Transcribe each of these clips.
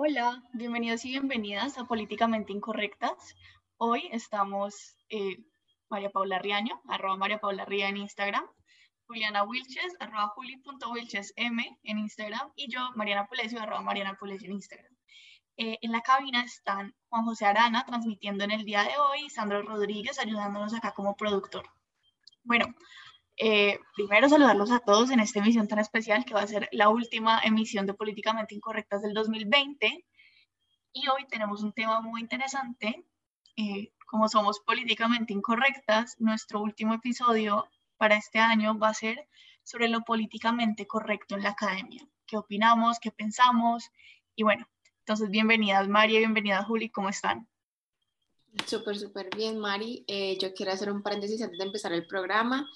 Hola, bienvenidos y bienvenidas a Políticamente Incorrectas. Hoy estamos eh, María Paula Riaño, arroba María Paula Ría en Instagram, Juliana Wilches, arroba juli.wilchesm en Instagram y yo, Mariana Pulesio, arroba Mariana Pulesio en Instagram. Eh, en la cabina están Juan José Arana transmitiendo en el día de hoy y Sandro Rodríguez ayudándonos acá como productor. Bueno, eh, primero saludarlos a todos en esta emisión tan especial que va a ser la última emisión de Políticamente Incorrectas del 2020. Y hoy tenemos un tema muy interesante. Eh, como somos políticamente incorrectas, nuestro último episodio para este año va a ser sobre lo políticamente correcto en la academia. ¿Qué opinamos? ¿Qué pensamos? Y bueno, entonces bienvenidas María, bienvenida Juli, ¿cómo están? Súper, súper bien, Mari. Eh, yo quiero hacer un paréntesis antes de empezar el programa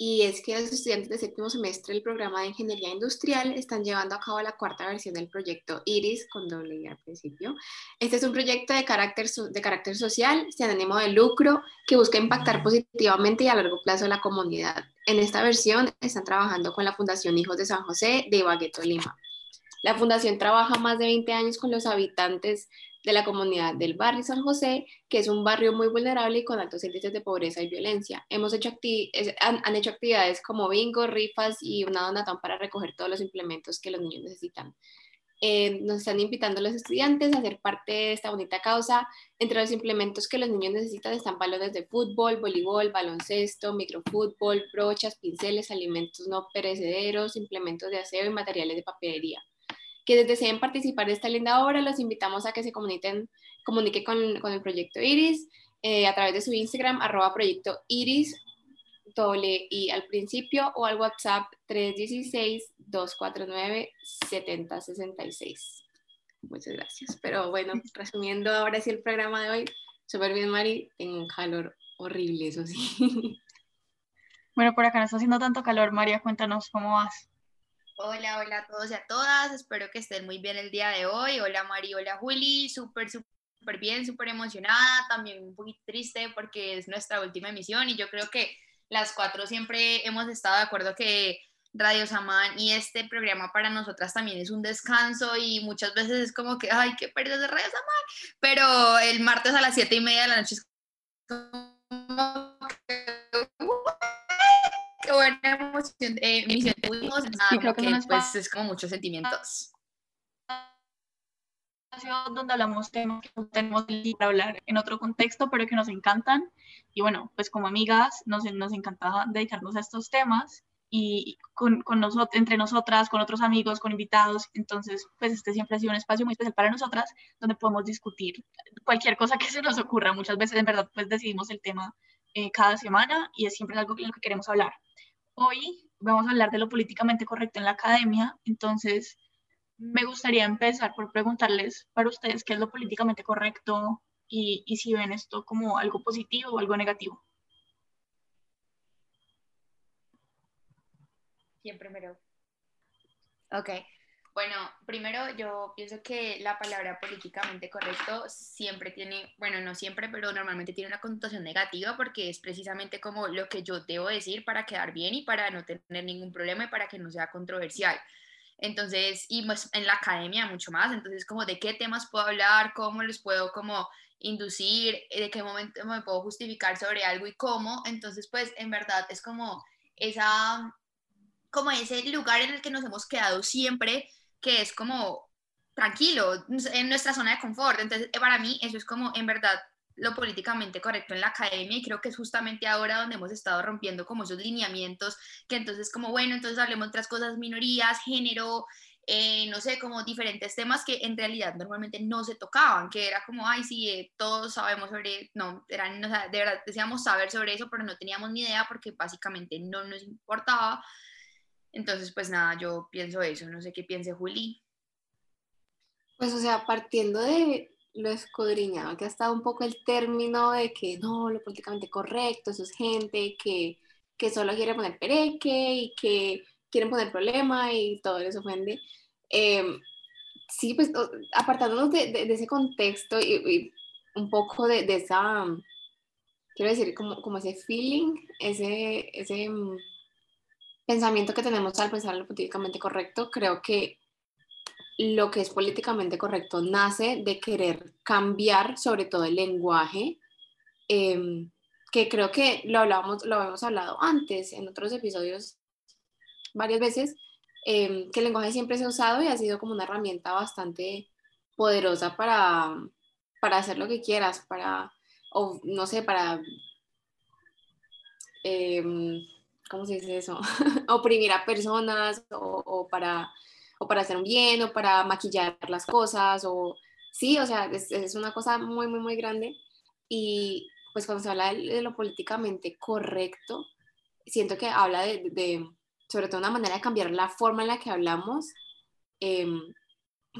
y es que los estudiantes de séptimo semestre del programa de Ingeniería Industrial están llevando a cabo la cuarta versión del proyecto IRIS, con doble I al principio. Este es un proyecto de carácter, de carácter social, sin ánimo de lucro, que busca impactar positivamente y a largo plazo a la comunidad. En esta versión están trabajando con la Fundación Hijos de San José de Ibagueto, Lima. La fundación trabaja más de 20 años con los habitantes de la comunidad del barrio San José, que es un barrio muy vulnerable y con altos índices de pobreza y violencia. Hemos hecho han, hecho actividades como bingo, rifas y una donatón para recoger todos los implementos que los niños necesitan. Eh, nos están invitando los estudiantes a ser parte de esta bonita causa. Entre los implementos que los niños necesitan están balones de fútbol, voleibol, baloncesto, microfútbol, brochas, pinceles, alimentos no perecederos, implementos de aseo y materiales de papelería que deseen participar de esta linda obra, los invitamos a que se comuniquen, comunique con, con el proyecto Iris eh, a través de su Instagram, arroba proyecto Iris, doble y al principio, o al WhatsApp 316-249-7066. Muchas gracias. Pero bueno, resumiendo ahora sí el programa de hoy, súper bien, Mari, tengo un calor horrible, eso sí. Bueno, por acá no está haciendo tanto calor, María, cuéntanos cómo vas. Hola, hola a todos y a todas. Espero que estén muy bien el día de hoy. Hola Mari, hola Juli. Súper, súper bien, súper emocionada. También un poquito triste porque es nuestra última emisión y yo creo que las cuatro siempre hemos estado de acuerdo que Radio Samán y este programa para nosotras también es un descanso y muchas veces es como que, ay, qué pérdida de Radio Samán. Pero el martes a las siete y media de la noche es como qué buena emoción, eh, emisión tuvimos, nada, creo que, pues es como muchos sentimientos donde hablamos temas que no tenemos para hablar en otro contexto, pero que nos encantan. Y bueno, pues como amigas nos, nos encanta dedicarnos a estos temas y con, con nosotros, entre nosotras, con otros amigos, con invitados. Entonces, pues este siempre ha sido un espacio muy especial para nosotras, donde podemos discutir cualquier cosa que se nos ocurra. Muchas veces, en verdad, pues decidimos el tema eh, cada semana y es siempre algo en lo que queremos hablar. Hoy vamos a hablar de lo políticamente correcto en la academia, entonces me gustaría empezar por preguntarles para ustedes qué es lo políticamente correcto y, y si ven esto como algo positivo o algo negativo. ¿Quién primero? Ok, bueno, primero yo pienso que la palabra políticamente correcto siempre tiene, bueno, no siempre, pero normalmente tiene una connotación negativa porque es precisamente como lo que yo debo decir para quedar bien y para no tener ningún problema y para que no sea controversial. Entonces, y pues en la academia mucho más, entonces como de qué temas puedo hablar, cómo les puedo como inducir, de qué momento me puedo justificar sobre algo y cómo, entonces pues en verdad es como esa como ese lugar en el que nos hemos quedado siempre que es como tranquilo, en nuestra zona de confort. Entonces, para mí eso es como en verdad lo políticamente correcto en la academia y creo que es justamente ahora donde hemos estado rompiendo como esos lineamientos, que entonces como, bueno, entonces hablemos de otras cosas, minorías, género, eh, no sé, como diferentes temas que en realidad normalmente no se tocaban, que era como, ay, sí, eh, todos sabemos sobre, no, eran, o sea, de verdad decíamos saber sobre eso, pero no teníamos ni idea porque básicamente no nos importaba. Entonces, pues nada, yo pienso eso, no sé qué piense Juli. Pues, o sea, partiendo de lo escudriñado, que ha estado un poco el término de que no, lo políticamente correcto, eso es gente que, que solo quiere poner pereque y que quieren poner problema y todo les ofende. Em, sí, pues apartándonos de, ese contexto y, un poco de, de, esa, quiero decir, como, como ese feeling, ese, ese pensamiento que tenemos al pensar lo políticamente correcto, creo que lo que es políticamente correcto nace de querer cambiar sobre todo el lenguaje, em, que creo que lo, hablábamos, lo habíamos hablado antes en otros episodios varias veces, em, que el lenguaje siempre se ha usado y ha sido como una herramienta bastante poderosa para, para hacer lo que quieras, para, o no sé, para, em, ¿cómo se dice eso? Oprimir a personas o para o para hacer un bien, o para maquillar las cosas, o sí, o sea, es, una cosa muy, muy, muy grande. Y pues cuando se habla de, lo políticamente correcto, siento que habla de, sobre todo una manera de cambiar la forma en la que hablamos, em,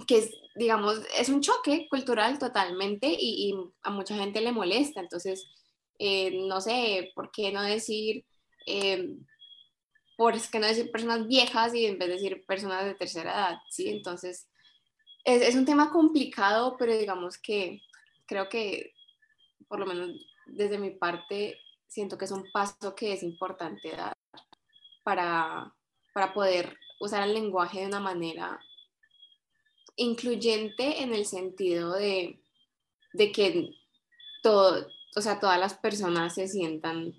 que es, digamos, es un choque cultural totalmente y, a mucha gente le molesta. Entonces, eh, no sé, ¿por qué no decir... Em, por qué no decir personas viejas y en vez de decir personas de tercera edad, ¿sí? Entonces, es, es, un tema complicado, pero digamos que creo que, por lo menos desde mi parte, siento que es un paso que es importante dar para, para poder usar el lenguaje de una manera incluyente en el sentido de, de que todo, o sea, todas las personas se sientan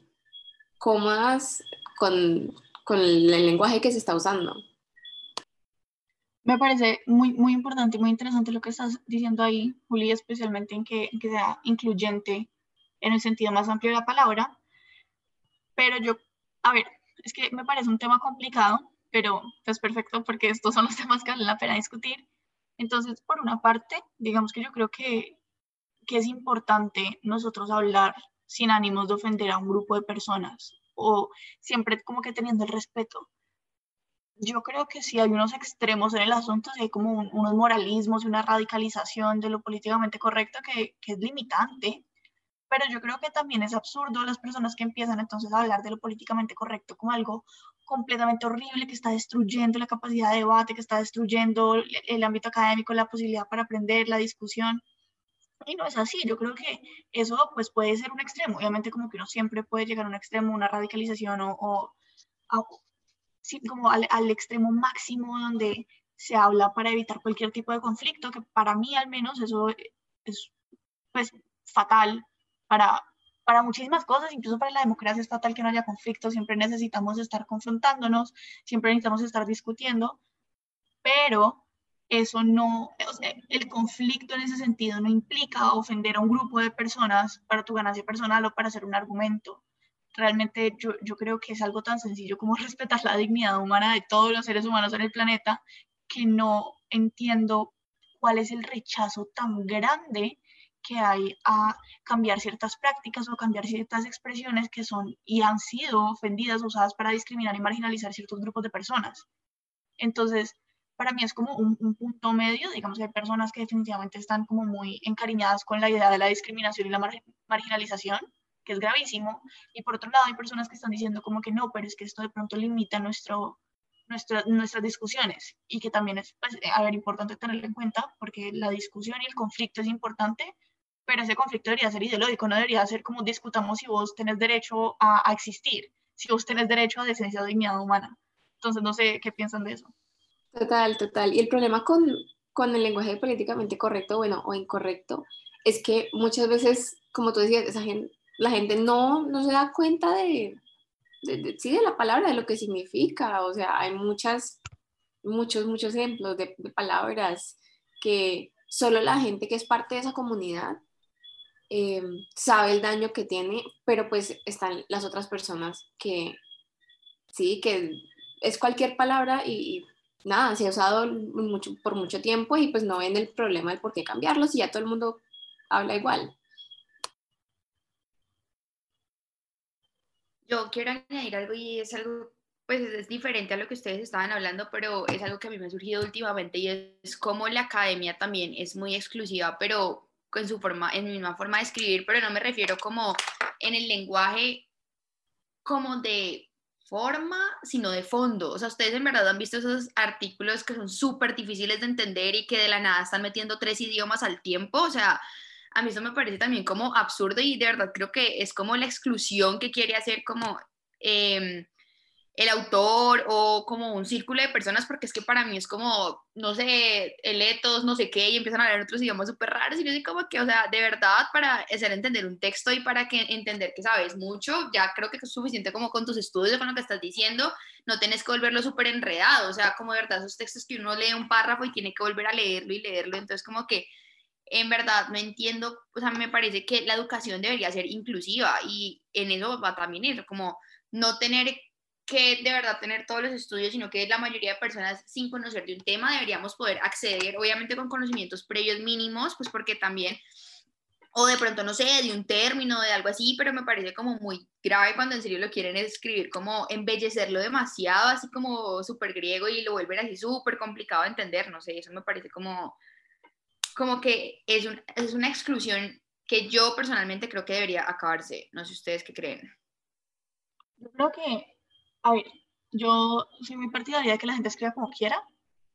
cómodas con, con el, lenguaje que se está usando. Me parece muy, muy importante y muy interesante lo que estás diciendo ahí, Juli, especialmente en que, que sea incluyente en el sentido más amplio de la palabra. Pero yo, a ver, es que me parece un tema complicado, pero es pues perfecto porque estos son los temas que vale la pena discutir. Entonces, por una parte, digamos que yo creo que, que es importante nosotros hablar sin ánimos de ofender a un grupo de personas o siempre como que teniendo el respeto. Yo creo que si hay unos extremos en el asunto, si hay como unos moralismos y una radicalización de lo políticamente correcto que es limitante, pero yo creo que también es absurdo las personas que empiezan entonces a hablar de lo políticamente correcto como algo completamente horrible que está destruyendo la capacidad de debate, que está destruyendo el ámbito académico, la posibilidad para aprender, la discusión. Y no es así, yo creo que eso pues puede ser un extremo, obviamente como que uno siempre puede llegar a un extremo, una radicalización o, o como al, al, extremo máximo donde se habla para evitar cualquier tipo de conflicto, que para mí al menos eso es pues fatal para, para muchísimas cosas, incluso para la democracia es fatal que no haya conflicto, siempre necesitamos estar confrontándonos, siempre necesitamos estar discutiendo, pero eso no, el conflicto en ese sentido no implica ofender a un grupo de personas para tu ganancia personal o para hacer un argumento. Realmente yo, yo creo que es algo tan sencillo como respetar la dignidad humana de todos los seres humanos en el planeta que no entiendo cuál es el rechazo tan grande que hay a cambiar ciertas prácticas o cambiar ciertas expresiones que son y han sido ofendidas, usadas para discriminar y marginalizar ciertos grupos de personas. Entonces, para mí es como un, punto medio, digamos hay personas que definitivamente están como muy encariñadas con la idea de la discriminación y la marginalización, que es gravísimo, y por otro lado hay personas que están diciendo como que no, pero es que esto de pronto limita nuestro, nuestras discusiones y que también es, pues, a ver, importante tenerlo en cuenta porque la discusión y el conflicto es importante, pero ese conflicto debería ser ideológico, no debería ser como discutamos si vos tenés derecho a, a existir, si vos tenés derecho a decencia o dignidad humana. Entonces, no sé qué piensan de eso. Total, total. Y el problema con, con el lenguaje políticamente correcto, bueno, o incorrecto, es que muchas veces, como tú decías, esa gente, la gente no, no se da cuenta de, sí, de la palabra, de lo que significa. O sea, hay muchas, muchos, muchos ejemplos de, palabras que solo la gente que es parte de esa comunidad eh, sabe el daño que tiene, pero pues están las otras personas que, sí, que es cualquier palabra y, nada, se ha usado mucho, por mucho tiempo y pues no ven el problema del por qué cambiarlos y ya todo el mundo habla igual. Yo quiero añadir algo y es algo, pues es diferente a lo que ustedes estaban hablando, pero es algo que a mí me ha surgido últimamente y es como la academia también es muy exclusiva, pero en su forma, en mi misma forma de escribir, pero no me refiero como en el lenguaje como de forma, sino de fondo. O sea, ustedes en verdad han visto esos artículos que son súper difíciles de entender y que de la nada están metiendo tres idiomas al tiempo. O sea, a mí eso me parece también como absurdo y de verdad creo que es como la exclusión que quiere hacer como... Em, el autor o como un círculo de personas, porque es que para mí es como, no sé, eletos, no sé qué, y empiezan a hablar otros idiomas súper raros, y yo soy como que, o sea, de verdad, para hacer entender un texto y para que entender que sabes mucho, ya creo que es suficiente como con tus estudios, con lo que estás diciendo, no tenés que volverlo súper enredado, o sea, como de verdad esos textos que uno lee un párrafo y tiene que volver a leerlo y leerlo, entonces como que en verdad no entiendo, o sea, me parece que la educación debería ser inclusiva y en eso va también eso, como no tener que de verdad tener todos los estudios, sino que la mayoría de personas sin conocer de un tema deberíamos poder acceder, obviamente con conocimientos previos mínimos, pues porque también, o de pronto, no sé, de un término, de algo así, pero me parece como muy grave cuando en serio lo quieren escribir, como embellecerlo demasiado, así como súper griego y lo vuelven así súper complicado de entender, no sé, eso me parece como, como que es, un, es una exclusión que yo personalmente creo que debería acabarse, no sé ustedes qué creen. Yo creo que a ver, yo soy muy partidaria de que la gente escriba como quiera.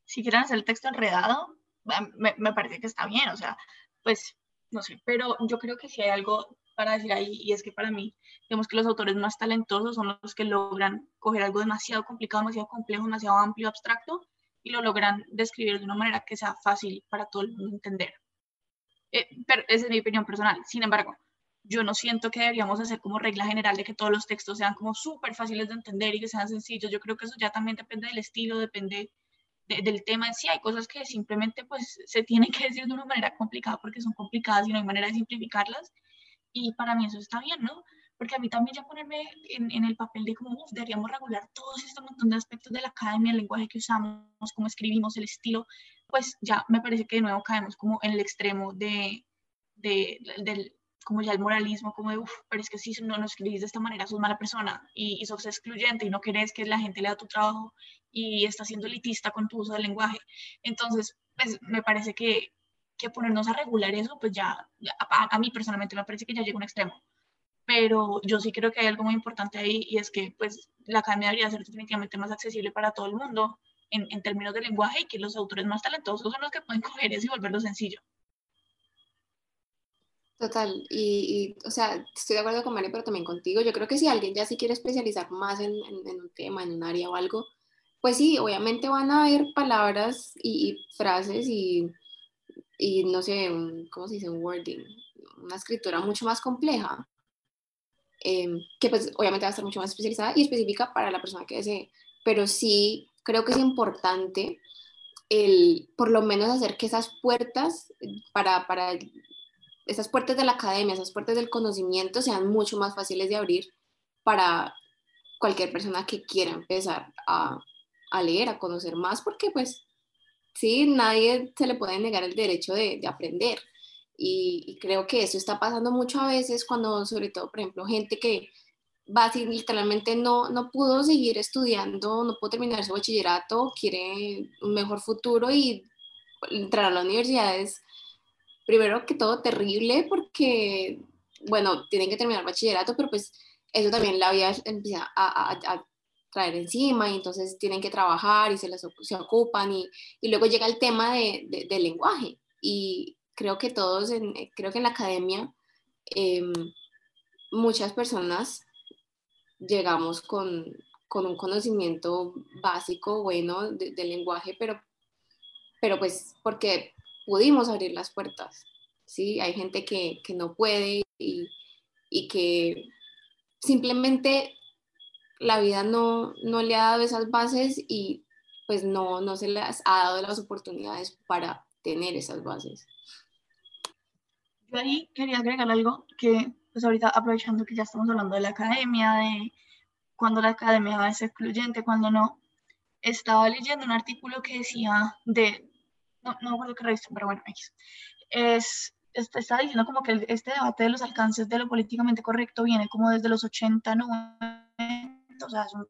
Si quieren hacer el texto enredado, me, me parece que está bien, o sea, pues no sé, pero yo creo que sí hay algo para decir ahí y es que para mí, digamos que los autores más talentosos son los que logran coger algo demasiado complicado, demasiado complejo, demasiado amplio, abstracto y lo logran describir de una manera que sea fácil para todo el mundo entender. Eh, pero esa es mi opinión personal. Sin embargo, yo no siento que deberíamos hacer como regla general de que todos los textos sean como súper fáciles de entender y que sean sencillos. Yo creo que eso ya también depende del estilo, depende del tema en sí. Hay cosas que simplemente pues se tienen que decir de una manera complicada porque son complicadas y no hay manera de simplificarlas. Y para mí eso está bien, ¿no? Porque a mí también ya ponerme en, en el papel de cómo deberíamos regular todos estos montón de aspectos de la academia, el lenguaje que usamos, cómo escribimos, el estilo, pues ya me parece que de nuevo caemos como en el extremo de, de, del como ya el moralismo, como de, uff, pero es que si no nos escribís de esta manera, sos mala persona y, y sos excluyente y no querés que la gente lea tu trabajo y estás siendo elitista con tu uso del lenguaje. Entonces, pues me parece que, que ponernos a regular eso, pues ya, a, a, mí personalmente me parece que ya llega a un extremo. Pero yo sí creo que hay algo muy importante ahí y es que pues la academia debería ser definitivamente más accesible para todo el mundo en, en términos de lenguaje y que los autores más talentosos son los que pueden coger eso y volverlo sencillo. Total, y, o sea, estoy de acuerdo con María, pero también contigo. Yo creo que si alguien ya sí quiere especializar más en, en, un tema, en un área o algo, pues sí, obviamente van a haber palabras y, frases y, y, no sé, ¿cómo se dice? Un wording, una escritura mucho más compleja, em, que pues obviamente va a estar mucho más especializada y específica para la persona que desee. Pero sí creo que es importante el, por lo menos hacer que esas puertas para, para esas puertas de la academia, esas puertas del conocimiento sean mucho más fáciles de abrir para cualquier persona que quiera empezar a, a leer, a conocer más, porque pues sí, nadie se le puede negar el derecho de, de aprender. Y, creo que eso está pasando mucho a veces cuando, sobre todo, por ejemplo, gente que va así, literalmente no, no pudo seguir estudiando, no pudo terminar su bachillerato, quiere un mejor futuro y entrar a la universidad es primero que todo terrible porque, bueno, tienen que terminar bachillerato, pero pues eso también la vida empieza a, a, traer encima y entonces tienen que trabajar y se, les, se ocupan y, y luego llega el tema de, de, lenguaje. Y creo que todos, en, creo que en la academia eh, muchas personas llegamos con, con, un conocimiento básico, bueno, del de lenguaje, pero, pero pues porque pudimos abrir las puertas. ¿sí? Hay gente que, que no puede y, y, que simplemente la vida no, no, le ha dado esas bases y pues no, no se les ha dado las oportunidades para tener esas bases. Yo ahí quería agregar algo que, pues ahorita aprovechando que ya estamos hablando de la academia, de cuando la academia va a ser excluyente, cuando no, estaba leyendo un artículo que decía de no, no acuerdo qué revista, pero bueno, es, está, diciendo como que este debate de los alcances de lo políticamente correcto viene como desde los 80, 90, o sea, son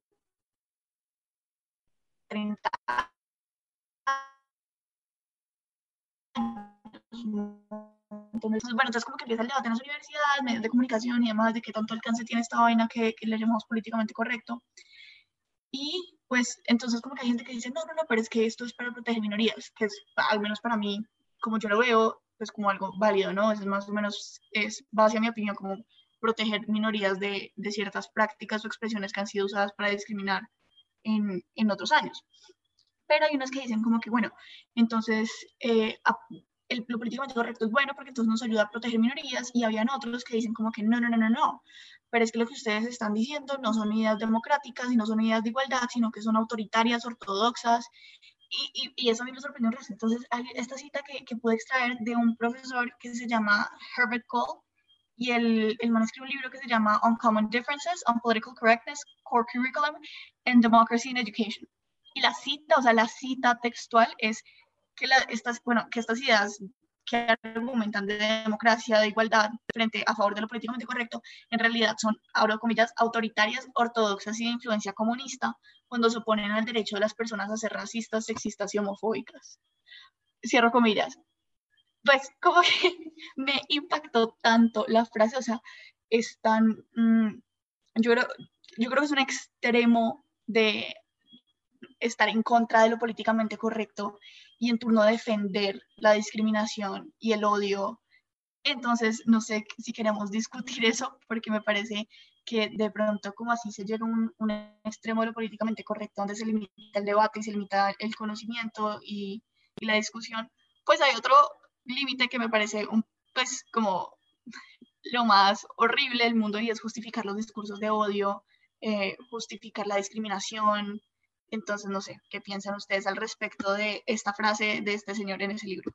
30 entonces, bueno, entonces como que empieza el debate en las universidades, medios de comunicación y demás, de qué tanto alcance tiene esta vaina que, que le llamamos políticamente correcto. Y pues entonces como que hay gente que dice, no, no, no, pero es que esto es para proteger minorías, que es, al menos para mí, como yo lo veo, pues como algo válido, ¿no? Es más o menos, es base a mi opinión, como proteger minorías de, de ciertas prácticas o expresiones que han sido usadas para discriminar en, en otros años. Pero hay unos que dicen como que, bueno, entonces eh, el, lo políticamente correcto es bueno porque entonces nos ayuda a proteger minorías y habían otros que dicen como que no, no, no, no, no, pero es que lo que ustedes están diciendo no son ideas democráticas y no son ideas de igualdad, sino que son autoritarias, ortodoxas y, y, eso a mí me sorprendió. Entonces, hay esta cita que, que pude extraer de un profesor que se llama Herbert Cole, y el, el man escribe un libro que se llama Uncommon Differences on Political Correctness, Core Curriculum and Democracy in Education. Y la cita, o sea, la cita textual es que, la, estas, bueno, que estas ideas que argumentan de democracia, de igualdad, frente a favor de lo políticamente correcto, en realidad son, abro comillas, autoritarias, ortodoxas y de influencia comunista, cuando se oponen al derecho de las personas a ser racistas, sexistas y homofóbicas. Cierro comillas. Pues como que me impactó tanto la frase, o sea, es tan, mm, yo, creo, yo creo que es un extremo de estar en contra de lo políticamente correcto y en turno defender la discriminación y el odio. Entonces, no sé si queremos discutir eso, porque me parece que de pronto como así se llega a un, un, extremo de lo políticamente correcto, donde se limita el debate y se limita el conocimiento y, y la discusión, pues hay otro límite que me parece un, pues como lo más horrible del mundo y es justificar los discursos de odio, eh, justificar la discriminación, entonces, no sé, ¿qué piensan ustedes al respecto de esta frase de este señor en ese libro?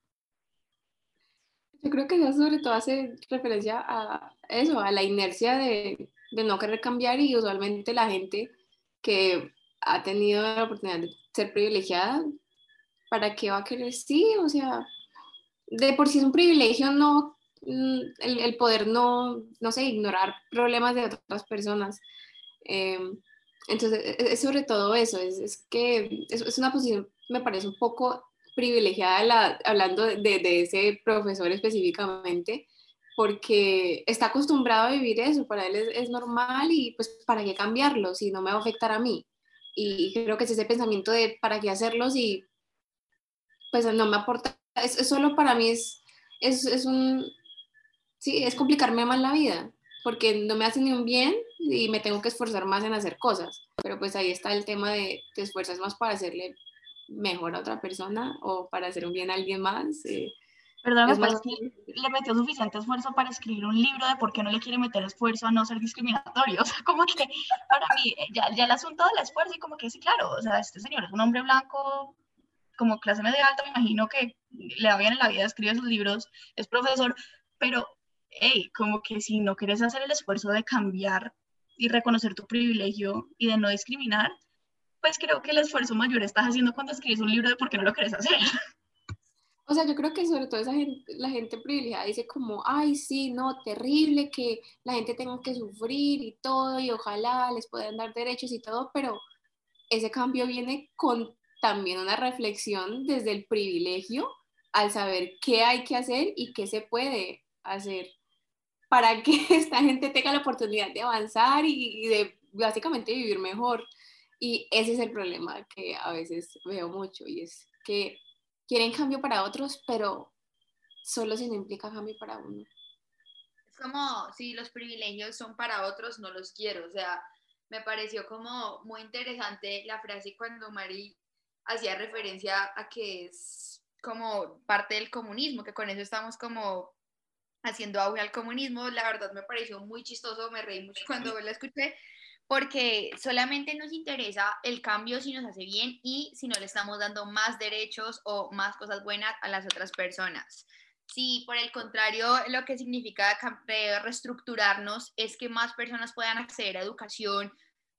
Yo creo que eso sobre todo hace referencia a eso, a la inercia de, de no querer cambiar y usualmente la gente que ha tenido la oportunidad de ser privilegiada, ¿para qué va a querer? Sí, o sea, de por sí es un privilegio no, mm, el, poder no, no sé, ignorar problemas de otras personas. Eh, entonces, e, e, es sobre todo eso, es, es que es, es, una posición, me parece un poco privilegiada la, hablando de, de, ese profesor específicamente, porque está acostumbrado a vivir eso, para él es, es, normal y pues para qué cambiarlo si no me va a afectar a mí. Y creo que es ese pensamiento de para qué hacerlo si pues no me aporta, es, solo para mí es, es, es un, sí, es complicarme más la vida porque no me hace ni un bien y me tengo que esforzar más en hacer cosas. Pero pues ahí está el tema de te esfuerzas más para hacerle mejor a otra persona o para hacer un bien a alguien más. Eh, Perdón, es más... que le metió suficiente esfuerzo para escribir un libro de por qué no le quiere meter esfuerzo a no ser discriminatorio. O sea, como que para mí eh, ya, ya el asunto del esfuerzo y como que sí, claro, o sea, este señor es un hombre blanco como clase media alta, me imagino que le va bien en la vida, escribe sus libros, es profesor, pero hey, como que si no quieres hacer el esfuerzo de cambiar y reconocer tu privilegio y de no discriminar, pues creo que el esfuerzo mayor estás haciendo cuando escribes un libro de por qué no lo quieres hacer. O sea, yo creo que sobre todo esa gente, la gente privilegiada dice como, ay, sí, no, terrible que la gente tenga que sufrir y todo, y ojalá les puedan dar derechos y todo, pero ese cambio viene con también una reflexión desde el privilegio al saber qué hay que hacer y qué se puede hacer para que esta gente tenga la oportunidad de avanzar y, de básicamente vivir mejor. Y ese es el problema que a veces veo mucho y es que quieren cambio para otros, pero solo si no implica cambio para uno. Es como si los privilegios son para otros, no los quiero. O sea, me pareció como muy interesante la frase cuando Mari hacía referencia a que es como parte del comunismo, que con eso estamos como haciendo auge al comunismo, la verdad me pareció muy chistoso, me reí mucho cuando la escuché, porque solamente nos interesa el cambio si nos hace bien y si no le estamos dando más derechos o más cosas buenas a las otras personas. Si por el contrario lo que significa reestructurarnos es que más personas puedan acceder a educación,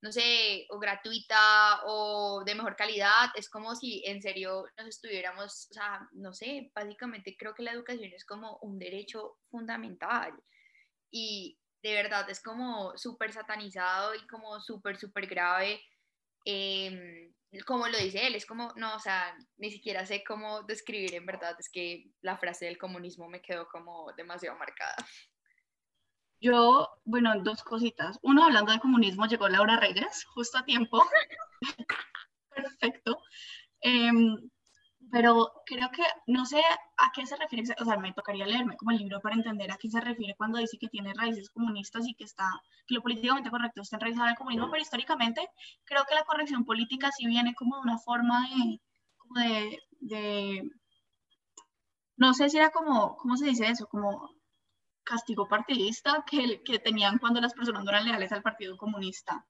no sé, o gratuita o de mejor calidad, es como si en serio nos estuviéramos, o sea, no sé, básicamente creo que la educación es como un derecho fundamental y de verdad es como súper satanizado y como súper, súper grave. Eh, como lo dice él, es como, no, o sea, ni siquiera sé cómo describir en verdad, es que la frase del comunismo me quedó como demasiado marcada. Yo, bueno, dos cositas. Uno, hablando de comunismo, llegó Laura Reyes, justo a tiempo. Perfecto. Eh, pero creo que no sé a qué se refiere, o sea, me tocaría leerme como el libro para entender a qué se refiere cuando dice que tiene raíces comunistas y que está, que lo políticamente correcto está enraizado en el comunismo, pero históricamente creo que la corrección política sí viene como de una forma de, como de, de no sé si era como, ¿cómo se dice eso? Como castigo partidista que, que tenían cuando las personas no eran leales al Partido Comunista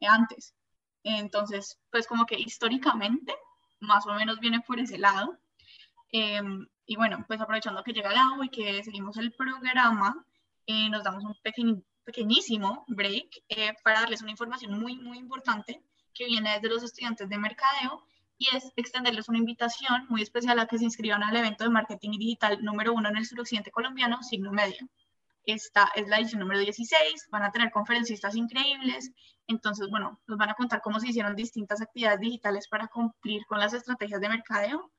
antes. Entonces, pues como que históricamente más o menos viene por ese lado. Em, y bueno, pues aprovechando que llega el agua y que seguimos el programa, eh, nos damos un pequeñísimo break eh, para darles una información muy, muy importante que viene desde los estudiantes de mercadeo y es extenderles una invitación muy especial a que se inscriban al evento de marketing digital número uno en el suroccidente colombiano, Signo Medio. Esta es la edición número 16, van a tener conferencistas increíbles, entonces, bueno, nos van a contar cómo se hicieron distintas actividades digitales para cumplir con las estrategias de mercadeo.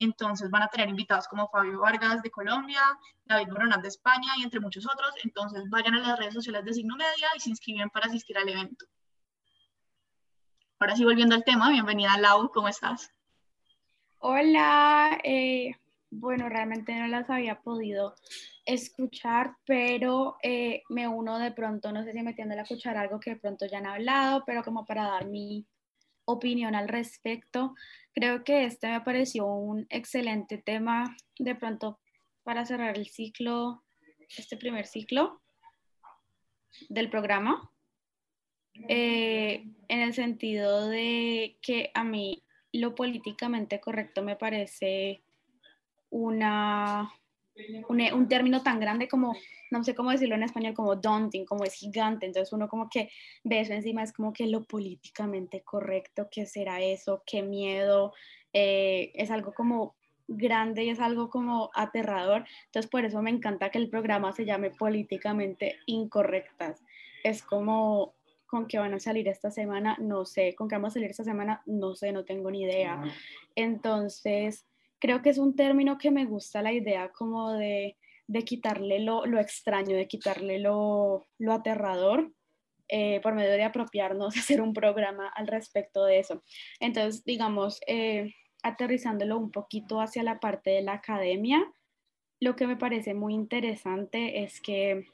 Entonces van a tener invitados como Fabio Vargas de Colombia, David Moronat de España y entre muchos otros. Entonces vayan a las redes sociales de Signo Media y se inscriben para asistir al evento. Ahora sí, volviendo al tema, bienvenida Lau, ¿cómo estás? Hola, eh, bueno, realmente no las había podido escuchar, pero eh, me uno de pronto, no sé si metiendo a escuchar algo que de pronto ya han hablado, pero como para dar mi opinión al respecto, creo que este me pareció un excelente tema de pronto para cerrar el ciclo, este primer ciclo del programa, eh, en el sentido de que a mí lo políticamente correcto me parece una, un, término tan grande como, no sé cómo decirlo en español, como daunting, como es gigante. Entonces uno como que ve eso encima, es como que lo políticamente correcto, ¿qué será eso? ¿Qué miedo? Eh, es algo como grande y es algo como aterrador. Entonces por eso me encanta que el programa se llame políticamente incorrectas. Es como con qué van a salir esta semana, no sé, con qué vamos a salir esta semana, no sé, no tengo ni idea. Entonces, creo que es un término que me gusta la idea como de, de quitarle lo, lo, extraño, de quitarle lo, lo aterrador. Eh, por medio de apropiarnos, hacer un programa al respecto de eso. Entonces, digamos, eh, aterrizándolo un poquito hacia la parte de la academia, lo que me parece muy interesante es que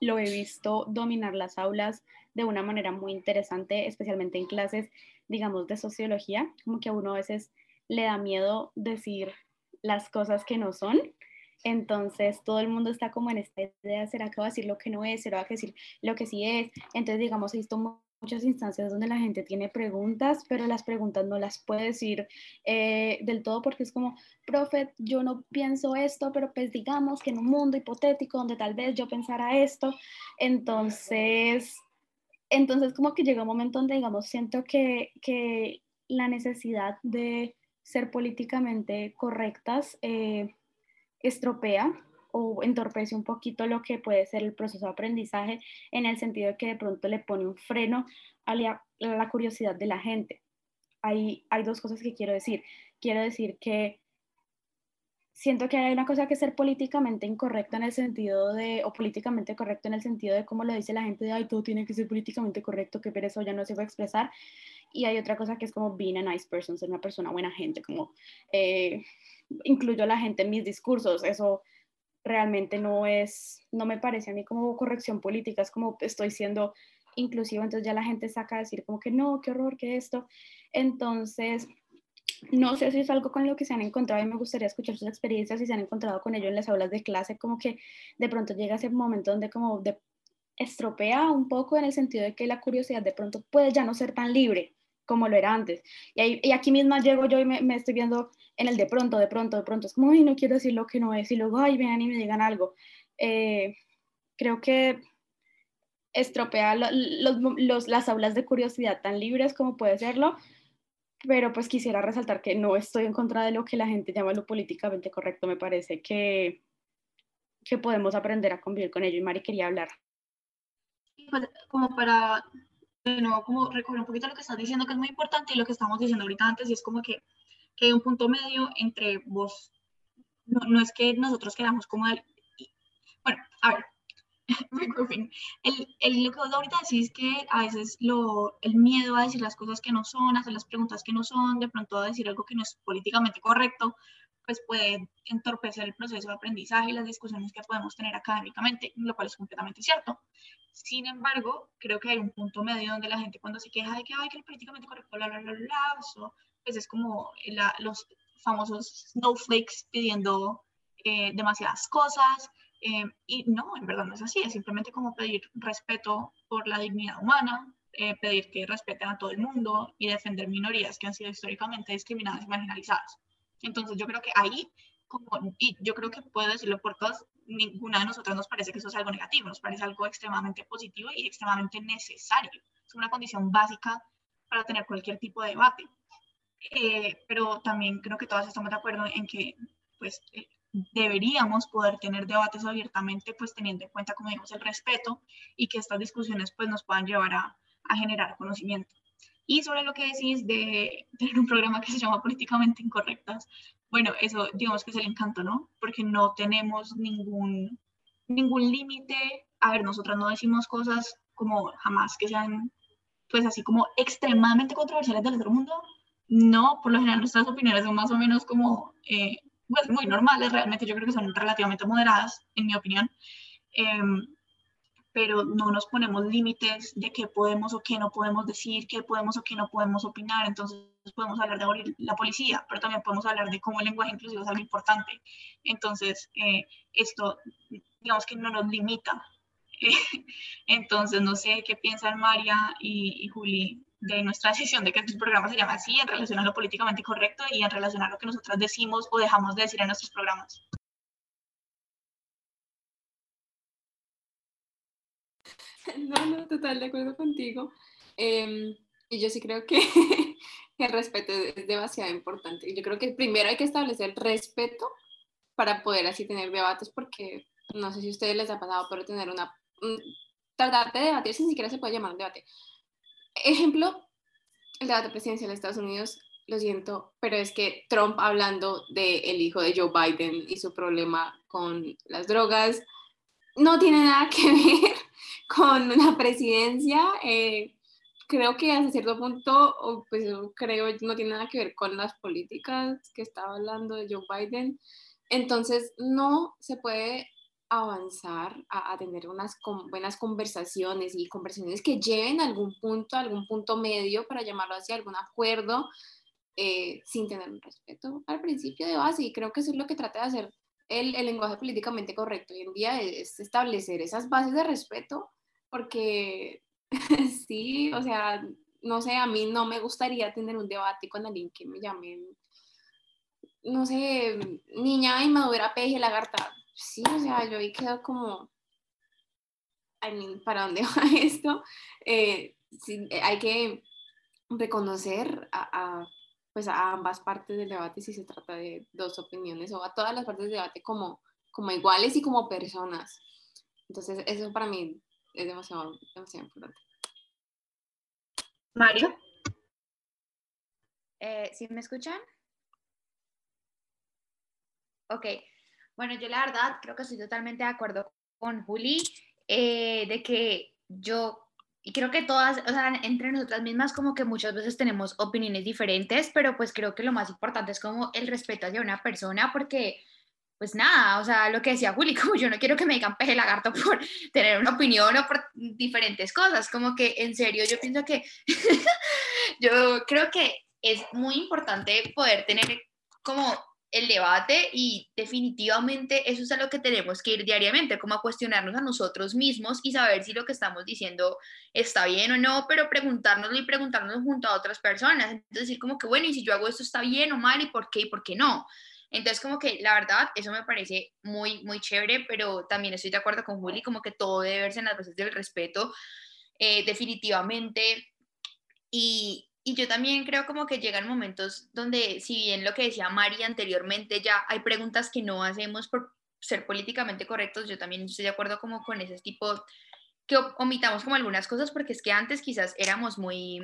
lo he visto dominar las aulas de una manera muy interesante, especialmente en clases, digamos, de sociología, como que a uno a veces le da miedo decir las cosas que no son. Entonces todo el mundo está como en esta idea, ¿será que va a decir lo que no es? ¿Será que va a decir lo que sí es? Entonces, digamos, he visto muchas instancias donde la gente tiene preguntas, pero las preguntas no las puede decir eh, del todo porque es como, profe, yo no pienso esto, pero pues digamos que en un mundo hipotético donde tal vez yo pensara esto, entonces, entonces como que llega un momento donde, digamos, siento que, que la necesidad de ser políticamente correctas eh, estropea o entorpece un poquito lo que puede ser el proceso de aprendizaje en el sentido de que de pronto le pone un freno a la, curiosidad de la gente. Hay, hay dos cosas que quiero decir. Quiero decir que siento que hay una cosa que ser políticamente incorrecta en el sentido de, o políticamente correcto en el sentido de cómo lo dice la gente de, ay, todo tiene que ser políticamente correcto, que pero eso ya no se va a expresar. Y hay otra cosa que es como being a nice person, ser una persona buena gente, como eh, incluyo a la gente en mis discursos, eso realmente no es, no me parece a mí como corrección política, es como estoy siendo inclusivo, entonces ya la gente saca a decir como que no, qué horror, que esto. Entonces, no sé si es algo con lo que se han encontrado y me gustaría escuchar sus experiencias, si se han encontrado con ello en las aulas de clase, como que de pronto llega ese momento donde como de, estropea un poco en el sentido de que la curiosidad de pronto puede ya no ser tan libre, como lo era antes. Y, aquí misma llego yo y me, estoy viendo en el de pronto, de pronto, de pronto. Es como, ay, no quiero decir lo que no es. Y luego, ay, vengan y me digan algo. Eh, creo que estropea los, las aulas de curiosidad tan libres como puede serlo, pero pues quisiera resaltar que no estoy en contra de lo que la gente llama lo políticamente correcto. Me parece que, que podemos aprender a convivir con ello. Y Mari quería hablar. Pues, como para de nuevo como recoger un poquito lo que estás diciendo, que es muy importante, y lo que estamos diciendo ahorita antes, y es como que, que hay un punto medio entre vos, no, no es que nosotros queramos como, bueno, a ver, el, el, lo que vos ahorita decís que a veces lo, el miedo a decir las cosas que no son, hacer las preguntas que no son, de pronto a decir algo que no es políticamente correcto, pues puede entorpecer el proceso de aprendizaje y las discusiones que podemos tener académicamente, lo cual es completamente cierto. Sin embargo, creo que hay un punto medio donde la gente cuando se queja de que, hay que el políticamente correcto, bla, bla, bla, bla, pues es como la, los famosos snowflakes pidiendo eh, demasiadas cosas. Eh, y no, en verdad no es así, es simplemente como pedir respeto por la dignidad humana, eh, pedir que respeten a todo el mundo y defender minorías que han sido históricamente discriminadas y marginalizadas. Entonces yo creo que ahí, como, y yo creo que puedo decirlo por todas, ninguna de nosotras nos parece que eso es algo negativo, nos parece algo extremadamente positivo y extremadamente necesario. Es una condición básica para tener cualquier tipo de debate. pero también creo que todas estamos de acuerdo en que pues, deberíamos poder tener debates abiertamente, pues teniendo en cuenta, como dijimos, el respeto y que estas discusiones pues nos puedan llevar a, a generar conocimiento. Y sobre lo que decís de tener un programa que se llama Políticamente Incorrectas, bueno, eso digamos que es el encanto, ¿no? Porque no tenemos ningún, ningún límite. A ver, nosotros no decimos cosas como jamás que sean, pues así como extremadamente controversiales del otro mundo. No, por lo general nuestras opiniones son más o menos como eh, pues, muy normales, realmente yo creo que son relativamente moderadas, en mi opinión, em, pero no nos ponemos límites de qué podemos o qué no podemos decir, qué podemos o qué no podemos opinar, entonces podemos hablar de abolir la policía, pero también podemos hablar de cómo el lenguaje inclusivo es algo importante, entonces eh, esto digamos que no nos limita. entonces, no sé qué piensan María y, y Juli de nuestra decisión de que el programa se llama así en relación a lo políticamente correcto y en relación a lo que nosotras decimos o dejamos de decir en nuestros programas. No, no, total de acuerdo contigo. Em, y yo sí creo que, el respeto es demasiado importante. Yo creo que primero hay que establecer respeto para poder así tener debates, porque no sé si a ustedes les ha pasado, pero tener una... Tratar de debatir, si ni siquiera se puede llamar un debate, ejemplo, el debate presidencial de Estados Unidos, lo siento, pero es que Trump hablando del el hijo de Joe Biden y su problema con las drogas no tiene nada que ver con la presidencia. Eh, creo que hasta cierto punto, pues creo no tiene nada que ver con las políticas que estaba hablando de Joe Biden. Entonces, no se puede avanzar a, tener unas buenas conversaciones y conversaciones que lleven a algún punto, algún punto medio para llamarlo hacia algún acuerdo eh, sin tener un respeto al principio de base. Y creo que eso es lo que trata de hacer el, el lenguaje políticamente correcto hoy en día, es establecer esas bases de respeto, porque sí, o sea, no sé, a mí no me gustaría tener un debate con alguien que me llame, no sé, niña inmadura, peje, lagarta sí, o sea, yo ahí quedo como, ¿para dónde va esto? Eh, eh, hay que reconocer a, pues a ambas partes del debate si se trata de dos opiniones o a todas las partes del debate como, como iguales y como personas. Entonces, eso para mí es demasiado, demasiado importante. Mario. Eh, ¿Sí me escuchan? Ok, bueno, yo la verdad creo que estoy totalmente de acuerdo con Juli, eh, de que yo, y creo que todas, o sea, entre nosotras mismas como que muchas veces tenemos opiniones diferentes, pero pues creo que lo más importante es como el respeto hacia una persona, porque pues nada, o sea, lo que decía Juli, como yo no quiero que me digan peje lagarto por tener una opinión o por diferentes cosas, como que en serio yo pienso que yo creo que es muy importante poder tener como el debate y definitivamente eso es a lo que tenemos que ir diariamente, como a cuestionarnos a nosotros mismos y saber si lo que estamos diciendo está bien o no, pero preguntárnoslo y preguntarnos junto a otras personas. Entonces decir como que, bueno, y si yo hago esto está bien o mal y por qué y por qué no. Entonces como que la verdad, eso me parece muy, muy chévere, pero también estoy de acuerdo con Juli, como que todo debe verse en las bases del respeto, eh, definitivamente. Y, y yo también creo como que llegan momentos donde, si bien lo que decía Mari anteriormente, ya hay preguntas que no hacemos por ser políticamente correctos, yo también estoy de acuerdo como con ese tipo, que omitamos como algunas cosas, porque es que antes quizás éramos muy,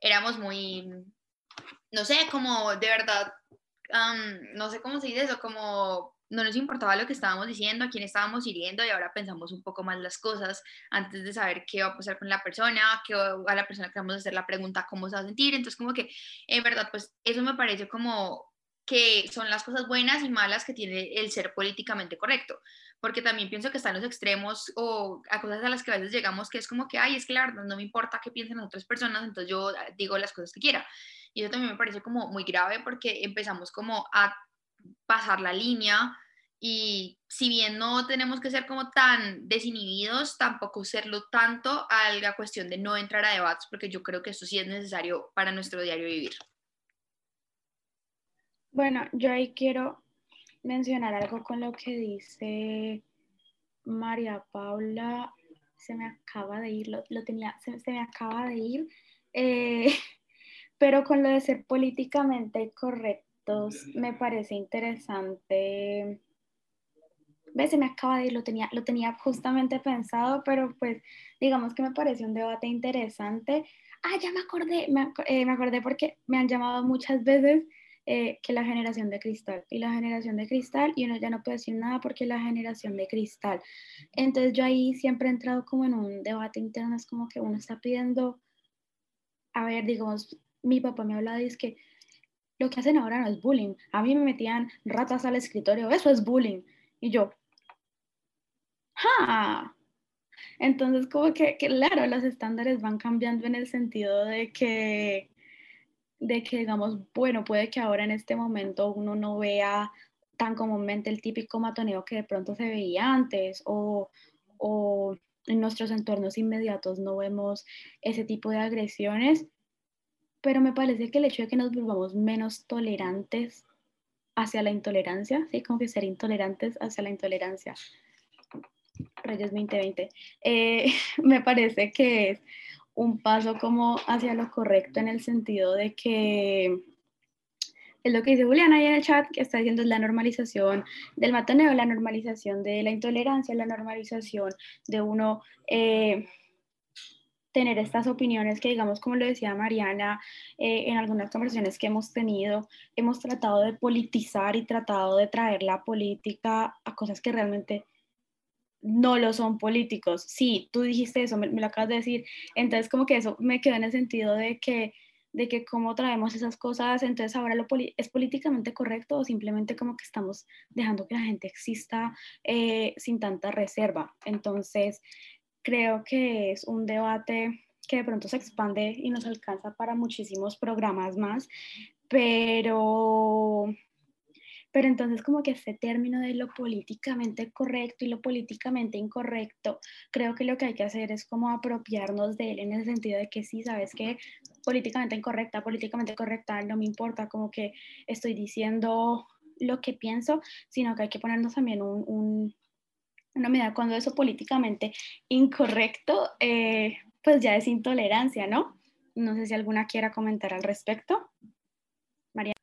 éramos muy, no sé, como de verdad, no sé cómo se dice eso, como no nos importaba lo que estábamos diciendo, a quién estábamos hiriendo y ahora pensamos un poco más las cosas antes de saber qué va a pasar con la persona, que a la persona que vamos a hacer la pregunta cómo se va a sentir. Entonces, como que en verdad, pues eso me parece como que son las cosas buenas y malas que tiene el ser políticamente correcto, porque también pienso que están los extremos o a cosas a las que a veces llegamos que es como que, ay, es que la verdad no me importa qué piensen otras personas, entonces yo digo las cosas que quiera. Y eso también me parece como muy grave porque empezamos como a pasar la línea y si bien no tenemos que ser como tan desinhibidos, tampoco serlo tanto a la cuestión de no entrar a debates, porque yo creo que eso sí es necesario para nuestro diario vivir. Bueno, yo ahí quiero mencionar algo con lo que dice María Paula. Se me acaba de ir, lo, tenía, se, me acaba de ir. Eh, pero con lo de ser políticamente me parece interesante. ¿Ves? Se me acaba de ir, lo tenía, lo tenía justamente pensado, pero pues digamos que me parece un debate interesante. Ah, ya me acordé, me, eh, me acordé porque me han llamado muchas veces eh, que la generación de cristal. Y la generación de cristal, y uno ya no puede decir nada porque la generación de cristal. Entonces yo ahí siempre he entrado como en un debate interno, es como que uno está pidiendo, a ver, digamos, mi papá me habla de es que lo que hacen ahora no es bullying. A mí me metían ratas al escritorio, eso es bullying. Y yo, ¡ja! Entonces, como que, que, claro, los estándares van cambiando en el sentido de que de que digamos, bueno, puede que ahora en este momento uno no vea tan comúnmente el típico matoneo que de pronto se veía antes o, o en nuestros entornos inmediatos no vemos ese tipo de agresiones, pero me parece que el hecho de que nos volvamos menos tolerantes hacia la intolerancia, sí, como que ser intolerantes hacia la intolerancia, Reyes 2020, eh, me parece que es un paso como hacia lo correcto en el sentido de que es lo que dice Juliana ahí en el chat, que está diciendo es la normalización del matoneo, la normalización de la intolerancia, la normalización de uno eh, tener estas opiniones que, digamos, como lo decía Mariana, eh, en algunas conversaciones que hemos tenido, hemos tratado de politizar y tratado de traer la política a cosas que realmente no lo son políticos. Sí, tú dijiste eso, me, lo acabas de decir. Entonces, como que eso me quedó en el sentido de que, de que cómo traemos esas cosas, entonces ahora lo es políticamente correcto o simplemente como que estamos dejando que la gente exista eh, sin tanta reserva. Entonces, creo que es un debate que de pronto se expande y nos alcanza para muchísimos programas más, pero pero entonces como que ese término de lo políticamente correcto y lo políticamente incorrecto, creo que lo que hay que hacer es como apropiarnos de él en el sentido de que sí, sabes que políticamente incorrecta, políticamente correcta, no me importa como que estoy diciendo lo que pienso, sino que hay que ponernos también un, una medida cuando eso políticamente incorrecto, eh, pues ya es intolerancia, ¿no? No sé si alguna quiera comentar al respecto. Mariana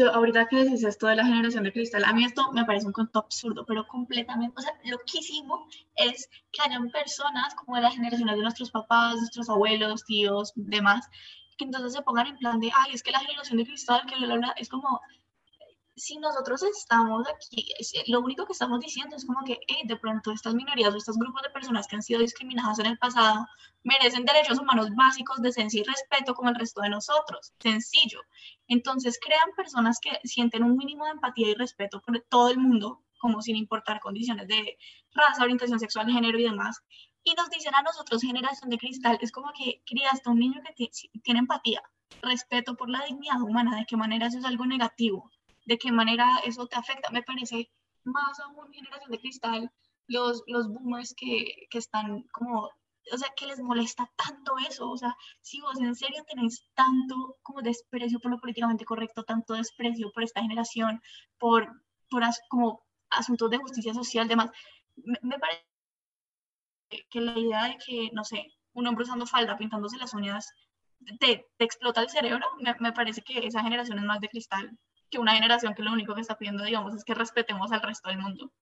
yo ahorita que decís esto de la generación de cristal, a mí esto me parece un conto absurdo, pero completamente, o sea, loquísimo es que hayan personas como de las generaciones de nuestros papás, nuestros abuelos, tíos, demás, que entonces se pongan en plan de, ay, es que la generación de cristal, que la, es como, si nosotros estamos aquí, lo único que estamos diciendo es como que de pronto estas minorías o estos grupos de personas que han sido discriminadas en el pasado merecen derechos humanos básicos, decencia y respeto como el resto de nosotros. Sencillo. Entonces crean personas que sienten un mínimo de empatía y respeto por todo el mundo, como sin importar condiciones de raza, orientación sexual, género y demás. Y nos dicen a nosotros, generación de cristal, es como que criaste un niño que tiene empatía, respeto por la dignidad humana, de qué manera eso es algo negativo de qué manera eso te afecta. Me parece más aún generación de cristal, los, los boomers que, que están como, o sea, que les molesta tanto eso. O sea, si vos en serio tenés tanto como desprecio por lo políticamente correcto, tanto desprecio por esta generación, por, por como asuntos de justicia social, demás, me, me parece que la idea de que, no sé, un hombre usando falda, pintándose las uñas, te, te explota el cerebro, me, me, parece que esa generación es más de cristal que una generación que lo único que está pidiendo, digamos, es que respetemos al resto del mundo.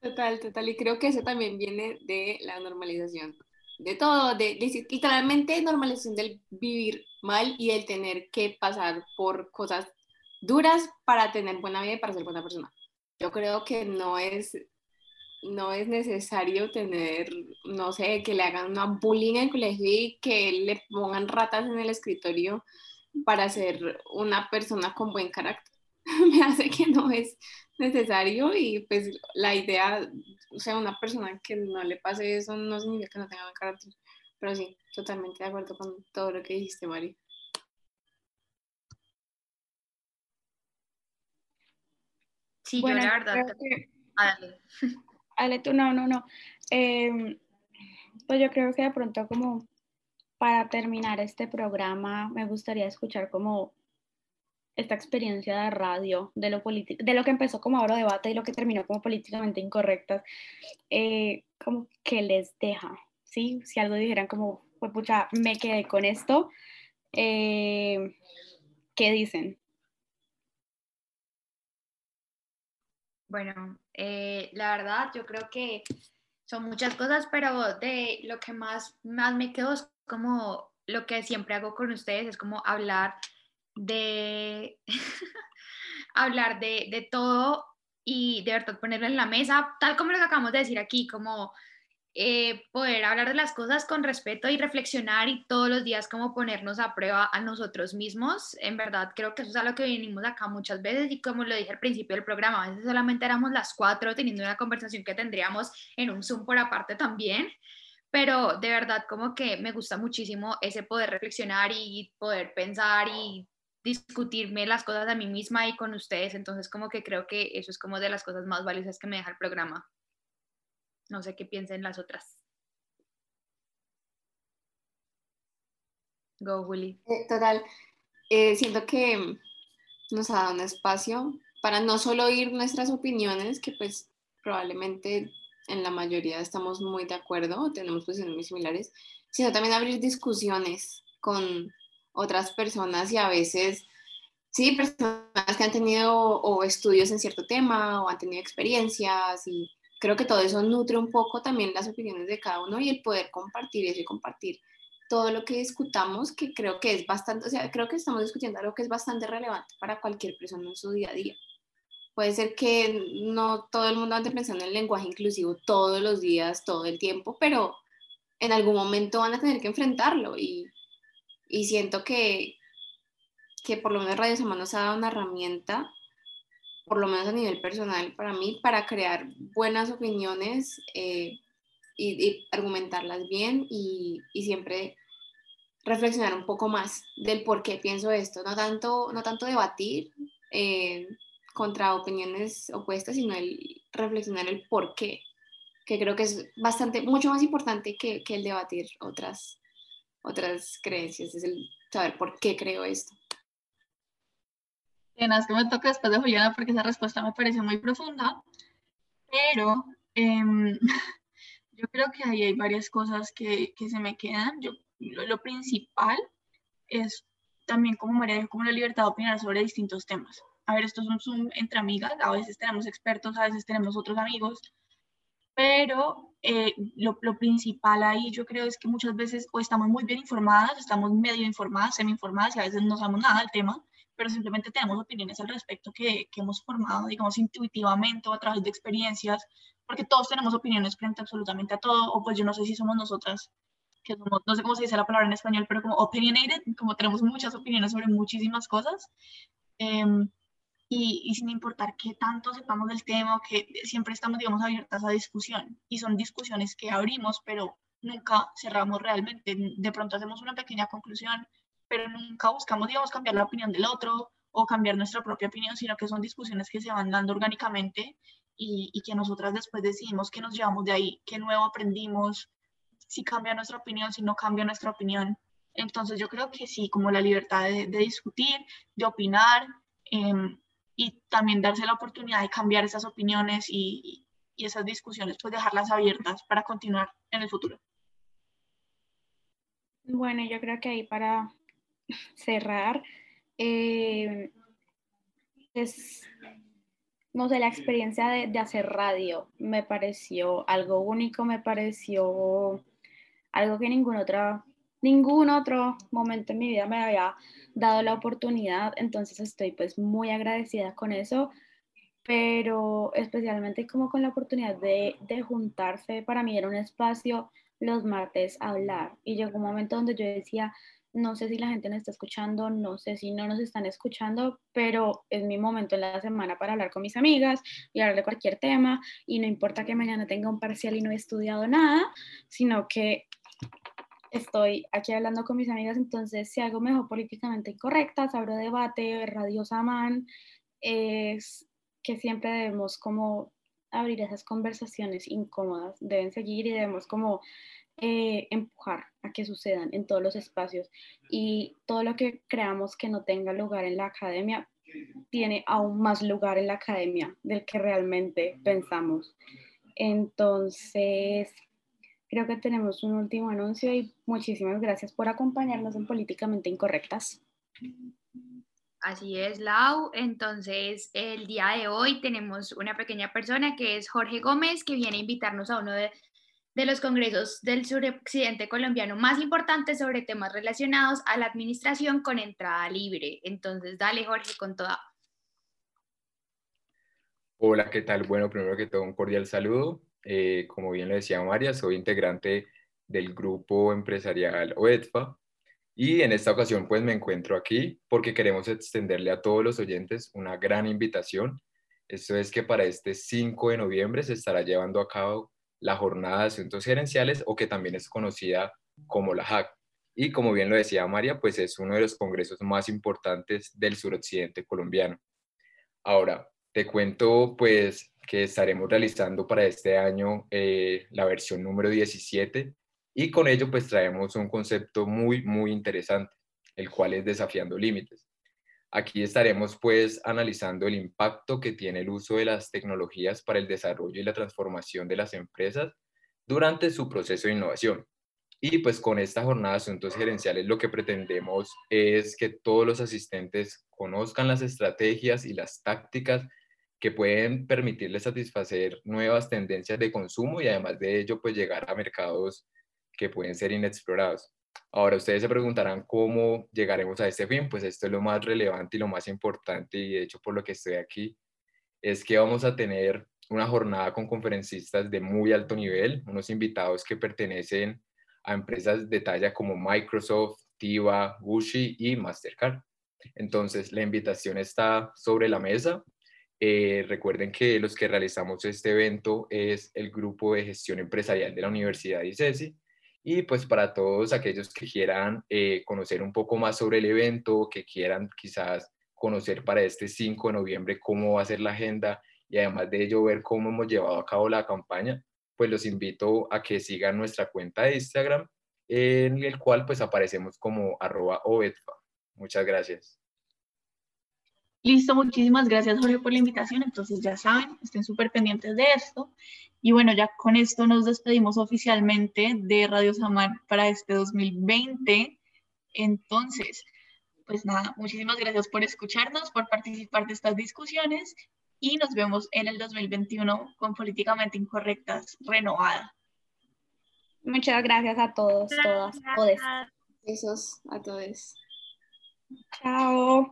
Total, total. Y creo que eso también viene de la normalización de todo, de, de literalmente normalización del vivir mal y el tener que pasar por cosas duras para tener buena vida y para ser buena persona. Yo creo que no es, no es necesario tener, no sé, que le hagan una bullying en el colegio y que le pongan ratas en el escritorio para ser una persona con buen carácter. Me hace que no es necesario y pues la idea, o sea, una persona que no le pase eso no significa que no tenga buen carácter. Pero sí, totalmente de acuerdo con todo lo que dijiste, Mari. Sí, yo la verdad. Ah, dale. tú, no, no, no. Em, pues yo creo que de pronto como para terminar este programa me gustaría escuchar como esta experiencia de radio, de lo, de lo que empezó como ahora debate y lo que terminó como políticamente incorrectas, eh, que les deja, ¿sí? Si algo dijeran como, me quedé con esto, eh, ¿qué dicen? Bueno, eh, la verdad yo creo que son muchas cosas, pero de lo que más, más me quedo como lo que siempre hago con ustedes, es como hablar de, hablar de, de todo y de verdad ponerlo en la mesa, tal como que acabamos de decir aquí, como eh, poder hablar de las cosas con respeto y reflexionar y todos los días como ponernos a prueba a nosotros mismos. En verdad, creo que eso es a lo que venimos acá muchas veces y como lo dije al principio del programa, a veces solamente éramos las cuatro teniendo una conversación que tendríamos en un Zoom por aparte también. Pero de verdad como que me gusta muchísimo ese poder reflexionar y poder pensar y discutirme las cosas a mí misma y con ustedes. Entonces como que creo que eso es como de las cosas más valiosas que me deja el programa. No sé qué piensen las otras. Go, Willy. Eh, total. Eh, siento que nos ha dado un espacio para no solo oír nuestras opiniones, que pues probablemente en la mayoría estamos muy de acuerdo, tenemos posiciones muy similares, sino también abrir discusiones con otras personas y a veces, sí, personas que han tenido o estudios en cierto tema o han tenido experiencias y creo que todo eso nutre un poco también las opiniones de cada uno y el poder compartir eso y compartir todo lo que discutamos, que creo que es bastante, creo que estamos discutiendo algo que es bastante relevante para cualquier persona en su día a día. Puede ser que no todo el mundo ande pensando en lenguaje inclusivo todos los días, todo el tiempo, pero en algún momento van a tener que enfrentarlo y, y siento que, que por lo menos Radio Sama nos ha dado una herramienta por lo menos a nivel personal, para mí, para crear buenas opiniones eh, y, argumentarlas bien y, siempre reflexionar un poco más del por qué pienso esto, no tanto, no tanto debatir eh, contra opiniones opuestas, sino el reflexionar el por qué, que creo que es bastante, mucho más importante que, que el debatir otras, otras creencias, es el saber por qué creo esto. Además que me toca después de Juliana porque esa respuesta me pareció muy profunda, pero em, yo creo que ahí hay varias cosas que, que se me quedan. Yo, lo, principal es también, como María dijo, como la libertad de opinar sobre distintos temas. A ver, esto es un Zoom entre amigas, a veces tenemos expertos, a veces tenemos otros amigos, pero eh, lo, lo, principal ahí yo creo es que muchas veces o estamos muy bien informadas, estamos medio informadas, semi informadas y a veces no sabemos nada del tema, pero simplemente tenemos opiniones al respecto que, que, hemos formado, digamos, intuitivamente o a través de experiencias, porque todos tenemos opiniones frente absolutamente a todo, o pues yo no sé si somos nosotras, que no sé cómo se dice la palabra en español, pero como opinionated, como tenemos muchas opiniones sobre muchísimas cosas, em, y, y, sin importar qué tanto sepamos del tema, que siempre estamos, digamos, abiertas a discusión, y son discusiones que abrimos, pero nunca cerramos realmente, de pronto hacemos una pequeña conclusión, pero nunca buscamos, digamos, cambiar la opinión del otro o cambiar nuestra propia opinión, sino que son discusiones que se van dando orgánicamente y, y que nosotras después decidimos que nos llevamos de ahí, qué nuevo aprendimos, si cambia nuestra opinión, si no cambia nuestra opinión. Entonces yo creo que sí, como la libertad de, discutir, de opinar em, y también darse la oportunidad de cambiar esas opiniones y, y esas discusiones, pues dejarlas abiertas para continuar en el futuro. Bueno, yo creo que ahí para cerrar, eh, es, no sé, la experiencia de, hacer radio me pareció algo único, me pareció algo que ninguna otra, ningún otro momento en mi vida me había dado la oportunidad, entonces estoy pues muy agradecida con eso, pero especialmente como con la oportunidad de, de juntarse, para mí era un espacio los martes a hablar y llegó un momento donde yo decía, no sé si la gente nos está escuchando, no sé si no nos están escuchando, pero es mi momento en la semana para hablar con mis amigas y hablar de cualquier tema y no importa que mañana tenga un parcial y no he estudiado nada, sino que estoy aquí hablando con mis amigas, entonces si algo mejor políticamente incorrecta, abro debate, Radio Samán, es que siempre debemos como abrir esas conversaciones incómodas, deben seguir y debemos como eh, empujar a que sucedan en todos los espacios y todo lo que creamos que no tenga lugar en la academia tiene aún más lugar en la academia del que realmente pensamos. Entonces, creo que tenemos un último anuncio y muchísimas gracias por acompañarnos en Políticamente Incorrectas. Así es, Lau. Entonces, el día de hoy tenemos una pequeña persona que es Jorge Gómez, que viene a invitarnos a uno de de los congresos del suroccidente colombiano más importantes sobre temas relacionados a la administración con entrada libre. Entonces, dale Jorge con toda. Hola, ¿qué tal? Bueno, primero que todo, un cordial saludo. Eh, como bien lo decía María, soy integrante del grupo empresarial OEDFA y en esta ocasión pues me encuentro aquí porque queremos extenderle a todos los oyentes una gran invitación. Esto es que para este 5 de noviembre se estará llevando a cabo la jornada de asuntos gerenciales o que también es conocida como la HAC. Y como bien lo decía María, pues es uno de los congresos más importantes del suroccidente colombiano. Ahora, te cuento pues que estaremos realizando para este año eh, la versión número 17 y con ello pues traemos un concepto muy, muy interesante, el cual es desafiando límites. Aquí estaremos pues analizando el impacto que tiene el uso de las tecnologías para el desarrollo y la transformación de las empresas durante su proceso de innovación. Y pues con esta jornada de asuntos gerenciales lo que pretendemos es que todos los asistentes conozcan las estrategias y las tácticas que pueden permitirles satisfacer nuevas tendencias de consumo y además de ello pues llegar a mercados que pueden ser inexplorados. Ahora ustedes se preguntarán cómo llegaremos a este fin, pues esto es lo más relevante y lo más importante y de hecho por lo que estoy aquí es que vamos a tener una jornada con conferencistas de muy alto nivel, unos invitados que pertenecen a empresas de talla como Microsoft, Tiva, Gucci y Mastercard. Entonces, la invitación está sobre la mesa. Eh, recuerden que los que realizamos este evento es el grupo de gestión empresarial de la Universidad de ICESI y pues para todos aquellos que quieran eh, conocer un poco más sobre el evento, que quieran quizás conocer para este 5 de noviembre cómo va a ser la agenda y además de ello ver cómo hemos llevado a cabo la campaña, pues los invito a que sigan nuestra cuenta de Instagram, en el cual pues aparecemos como arroba Muchas gracias. Listo, muchísimas gracias Jorge por la invitación. Entonces ya saben, estén súper pendientes de esto. Y bueno, ya con esto nos despedimos oficialmente de Radio Samar para este 2020. Entonces, pues nada, muchísimas gracias por escucharnos, por participar de estas discusiones y nos vemos en el 2021 con Políticamente Incorrectas renovada. Muchas gracias a todos, todas, todos. Besos a todos. Chao.